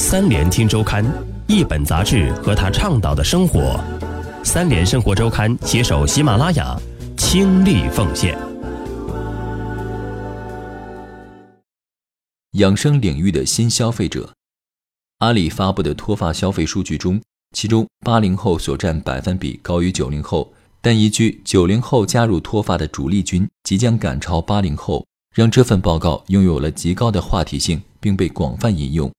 三联听周刊，一本杂志和他倡导的生活。三联生活周刊携手喜马拉雅，倾力奉献。养生领域的新消费者，阿里发布的脱发消费数据中，其中八零后所占百分比高于九零后，但依据九零后加入脱发的主力军即将赶超八零后，让这份报告拥有了极高的话题性，并被广泛引用。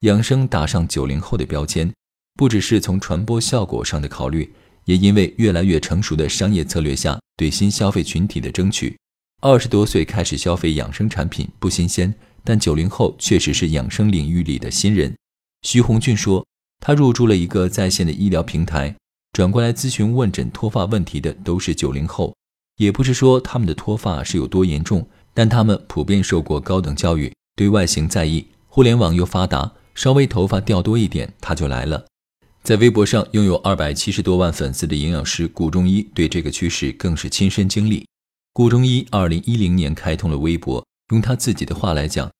养生打上九零后的标签，不只是从传播效果上的考虑，也因为越来越成熟的商业策略下对新消费群体的争取。二十多岁开始消费养生产品不新鲜。但九零后确实是养生领域里的新人。徐红俊说，他入驻了一个在线的医疗平台，转过来咨询问诊脱发问题的都是九零后。也不是说他们的脱发是有多严重，但他们普遍受过高等教育，对外形在意，互联网又发达，稍微头发掉多一点他就来了。在微博上拥有二百七十多万粉丝的营养师顾中医对这个趋势更是亲身经历。顾中医二零一零年开通了微博。用他自己的话来讲，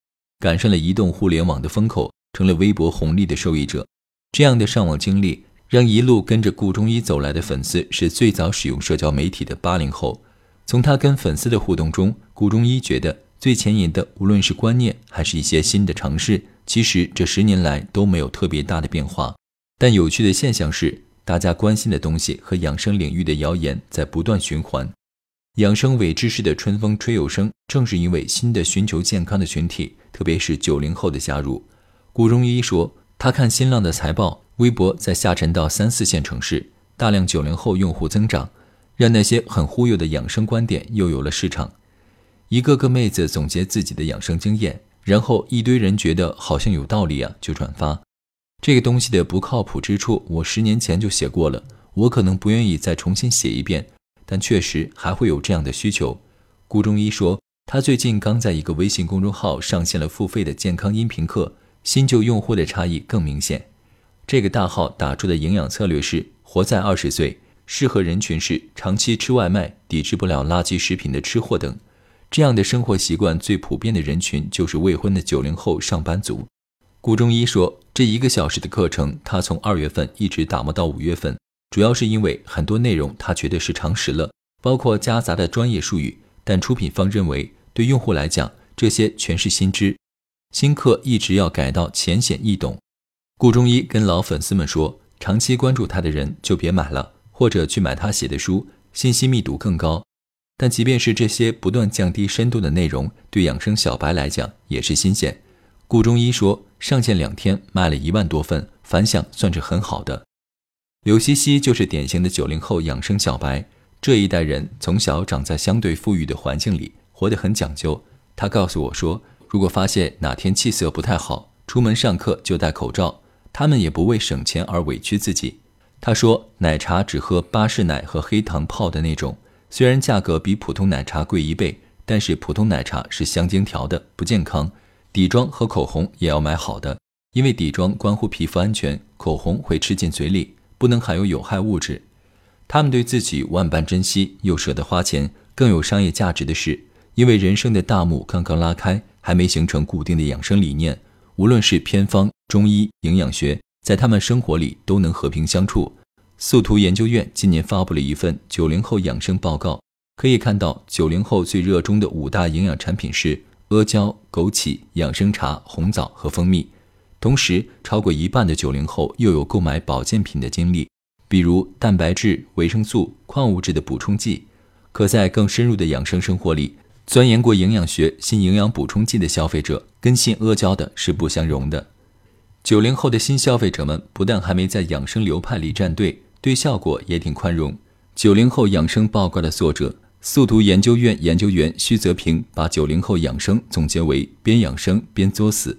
赶上了移动互联网的风口，成了微博红利的受益者。这样的上网经历，让一路跟着顾中医走来的粉丝是最早使用社交媒体的八零后。从他跟粉丝的互动中，顾中医觉得最前沿的，无论是观念还是一些新的尝试，其实这十年来都没有特别大的变化。但有趣的现象是，大家关心的东西和养生领域的谣言在不断循环。养生伪知识的春风吹又生，正是因为新的寻求健康的群体，特别是九零后的加入。顾中医说，他看新浪的财报，微博在下沉到三四线城市，大量九零后用户增长，让那些很忽悠的养生观点又有了市场。一个个妹子总结自己的养生经验，然后一堆人觉得好像有道理啊，就转发。这个东西的不靠谱之处，我十年前就写过了，我可能不愿意再重新写一遍。但确实还会有这样的需求。顾中医说，他最近刚在一个微信公众号上线了付费的健康音频课，新旧用户的差异更明显。这个大号打出的营养策略是：活在二十岁，适合人群是长期吃外卖、抵制不了垃圾食品的吃货等。这样的生活习惯最普遍的人群就是未婚的九零后上班族。顾中医说，这一个小时的课程，他从二月份一直打磨到五月份。主要是因为很多内容他觉得是常识了，包括夹杂的专业术语，但出品方认为对用户来讲这些全是新知。新课一直要改到浅显易懂。顾中医跟老粉丝们说，长期关注他的人就别买了，或者去买他写的书，信息密度更高。但即便是这些不断降低深度的内容，对养生小白来讲也是新鲜。顾中医说，上线两天卖了一万多份，反响算是很好的。刘西西就是典型的九零后养生小白，这一代人从小长在相对富裕的环境里，活得很讲究。他告诉我说，如果发现哪天气色不太好，出门上课就戴口罩，他们也不为省钱而委屈自己。他说，奶茶只喝巴氏奶和黑糖泡的那种，虽然价格比普通奶茶贵一倍，但是普通奶茶是香精调的，不健康。底妆和口红也要买好的，因为底妆关乎皮肤安全，口红会吃进嘴里。不能含有有害物质。他们对自己万般珍惜，又舍得花钱。更有商业价值的是，因为人生的大幕刚刚拉开，还没形成固定的养生理念。无论是偏方、中医、营养学，在他们生活里都能和平相处。速图研究院今年发布了一份九零后养生报告，可以看到，九零后最热衷的五大营养产品是阿胶、枸杞、养生茶、红枣和蜂蜜。同时，超过一半的九零后又有购买保健品的经历，比如蛋白质、维生素、矿物质的补充剂。可在更深入的养生生活里，钻研过营养学、新营养补充剂的消费者，跟信阿胶的是不相容的。九零后的新消费者们不但还没在养生流派里站队，对效果也挺宽容。九零后养生报告的作者、速读研究院研究员徐泽平，把九零后养生总结为边养生边作死。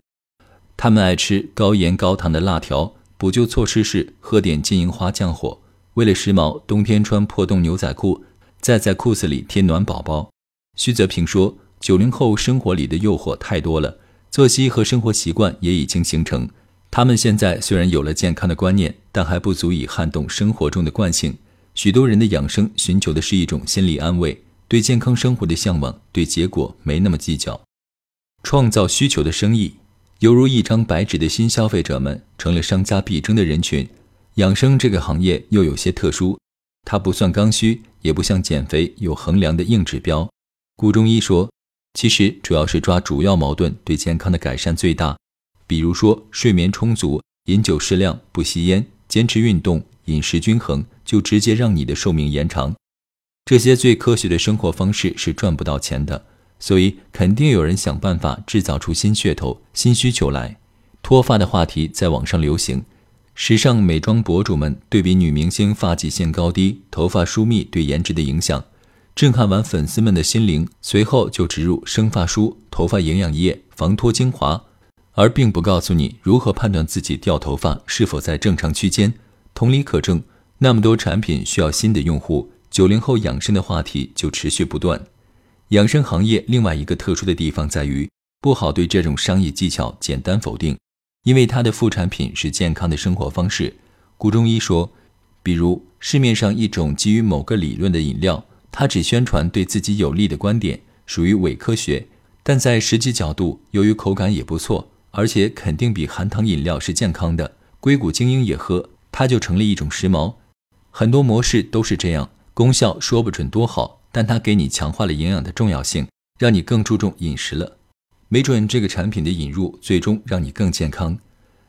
他们爱吃高盐高糖的辣条，补救措施是喝点金银花降火。为了时髦，冬天穿破洞牛仔裤，再在裤子里贴暖宝宝。徐泽平说：“九零后生活里的诱惑太多了，作息和生活习惯也已经形成。他们现在虽然有了健康的观念，但还不足以撼动生活中的惯性。许多人的养生寻求的是一种心理安慰，对健康生活的向往，对结果没那么计较。创造需求的生意。”犹如一张白纸的新消费者们成了商家必争的人群。养生这个行业又有些特殊，它不算刚需，也不像减肥有衡量的硬指标。顾中医说，其实主要是抓主要矛盾，对健康的改善最大。比如说，睡眠充足、饮酒适量、不吸烟、坚持运动、饮食均衡，就直接让你的寿命延长。这些最科学的生活方式是赚不到钱的，所以肯定有人想办法制造出新噱头、新需求来。脱发的话题在网上流行。时尚美妆博主们对比女明星发际线高低、头发疏密对颜值的影响，震撼完粉丝们的心灵。随后就植入生发梳、头发营养液、防脱精华，而并不告诉你如何判断自己掉头发是否在正常区间。同理可证，那么多产品需要新的用户，九零后养生的话题就持续不断。养生行业另外一个特殊的地方在于，不好对这种商业技巧简单否定。因为它的副产品是健康的生活方式，顾中医说，比如市面上一种基于某个理论的饮料，它只宣传对自己有利的观点，属于伪科学。但在实际角度，由于口感也不错，而且肯定比含糖饮料是健康的，硅谷精英也喝，它就成了一种时髦。很多模式都是这样，功效说不准多好，但它给你强化了营养的重要性，让你更注重饮食了。没准这个产品的引入最终让你更健康，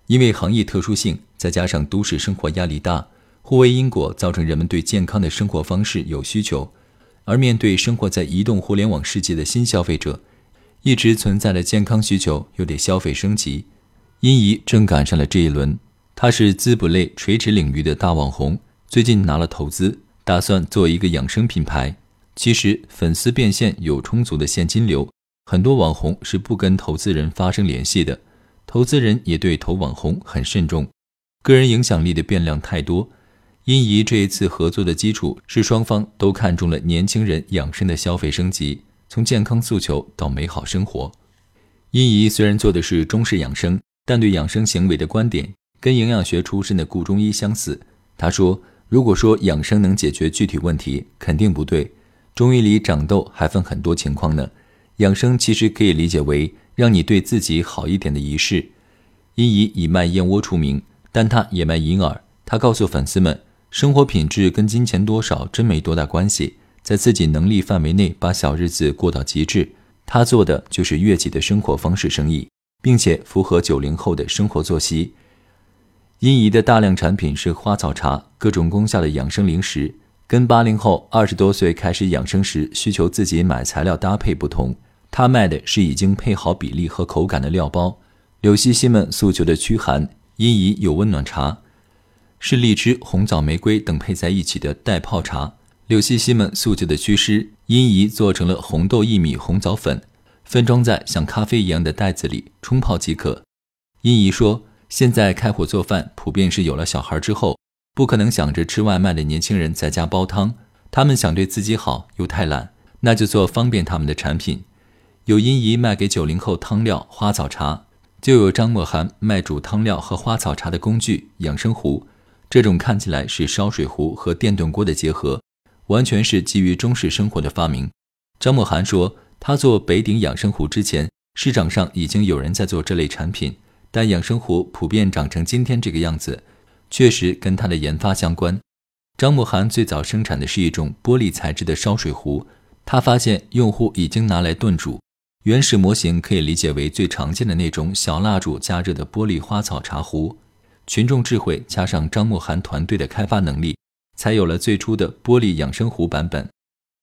因为行业特殊性，再加上都市生活压力大，互为因果，造成人们对健康的生活方式有需求。而面对生活在移动互联网世界的新消费者，一直存在的健康需求又得消费升级。殷怡正赶上了这一轮，她是滋补类垂直领域的大网红，最近拿了投资，打算做一个养生品牌。其实粉丝变现有充足的现金流。很多网红是不跟投资人发生联系的，投资人也对投网红很慎重。个人影响力的变量太多，殷怡这一次合作的基础是双方都看中了年轻人养生的消费升级，从健康诉求到美好生活。殷怡虽然做的是中式养生，但对养生行为的观点跟营养学出身的顾中医相似。他说：“如果说养生能解决具体问题，肯定不对。中医里长痘还分很多情况呢。”养生其实可以理解为让你对自己好一点的仪式。殷怡以卖燕窝出名，但她也卖银耳。她告诉粉丝们，生活品质跟金钱多少真没多大关系，在自己能力范围内把小日子过到极致。他做的就是悦己的生活方式生意，并且符合九零后的生活作息。殷怡的大量产品是花草茶，各种功效的养生零食，跟八零后二十多岁开始养生时需求自己买材料搭配不同。他卖的是已经配好比例和口感的料包。柳溪西们诉求的驱寒，殷怡有温暖茶，是荔枝、红枣、玫瑰等配在一起的代泡茶。柳溪西们诉求的祛湿，殷怡做成了红豆薏米红枣粉，分装在像咖啡一样的袋子里冲泡即可。殷怡说：“现在开火做饭，普遍是有了小孩之后，不可能想着吃外卖的年轻人在家煲汤，他们想对自己好又太懒，那就做方便他们的产品。”有殷怡卖给九零后汤料花草茶，就有张默涵卖煮汤料和花草茶的工具养生壶。这种看起来是烧水壶和电炖锅的结合，完全是基于中式生活的发明。张默涵说，他做北鼎养生壶之前，市场上已经有人在做这类产品，但养生壶普遍长成今天这个样子，确实跟他的研发相关。张默涵最早生产的是一种玻璃材质的烧水壶，他发现用户已经拿来炖煮。原始模型可以理解为最常见的那种小蜡烛加热的玻璃花草茶壶。群众智慧加上张默涵团队的开发能力，才有了最初的玻璃养生壶版本。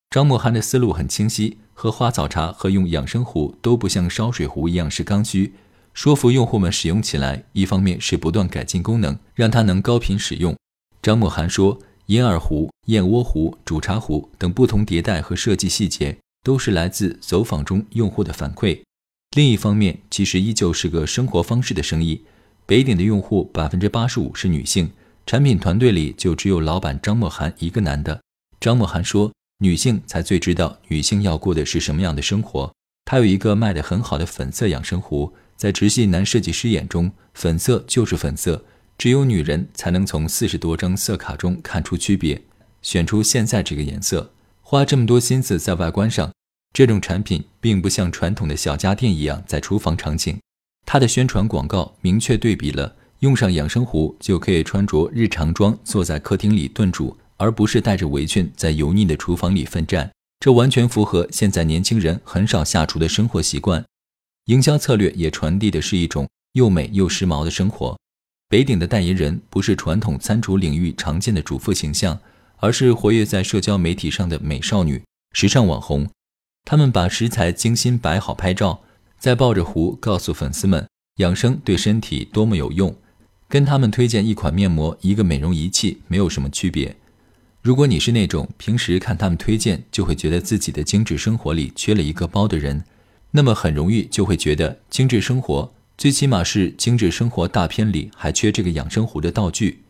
张默涵的思路很清晰，喝花草茶和用养生壶都不像烧水壶一样是刚需，说服用户们使用起来。一方面是不断改进功能，让它能高频使用。张默涵说，银耳壶、燕窝壶、煮茶壶等不同迭代和设计细节。都是来自走访中用户的反馈。另一方面，其实依旧是个生活方式的生意。北鼎的用户百分之八十五是女性，产品团队里就只有老板张默涵一个男的。张默涵说，女性才最知道女性要过的是什么样的生活。他有一个卖得很好的粉色养生壶，在直系男设计师眼中，粉色就是粉色，只有女人才能从四十多张色卡中看出区别，选出现在这个颜色。花这么多心思在外观上，这种产品并不像传统的小家电一样在厨房场景，它的宣传广告明确对比了用上养生壶就可以穿着日常装坐在客厅里炖煮，而不是带着围裙在油腻的厨房里奋战。这完全符合现在年轻人很少下厨的生活习惯。营销策略也传递的是一种又美又时髦的生活。北鼎的代言人不是传统餐厨领域常见的主妇形象，而是活跃在社交媒体上的美少女、时尚网红。他们把食材精心摆好拍照，再抱着壶告诉粉丝们养生对身体多么有用，跟他们推荐一款面膜、一个美容仪器没有什么区别。如果你是那种平时看他们推荐就会觉得自己的精致生活里缺了一个包的人，那么很容易就会觉得精致生活最起码是精致生活大片里还缺这个养生壶的道具。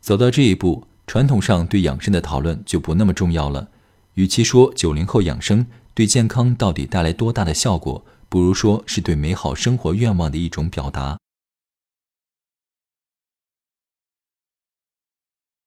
走到这一步，传统上对养生的讨论就不那么重要了。与其说九零后养生对健康到底带来多大的效果，不如说是对美好生活愿望的一种表达。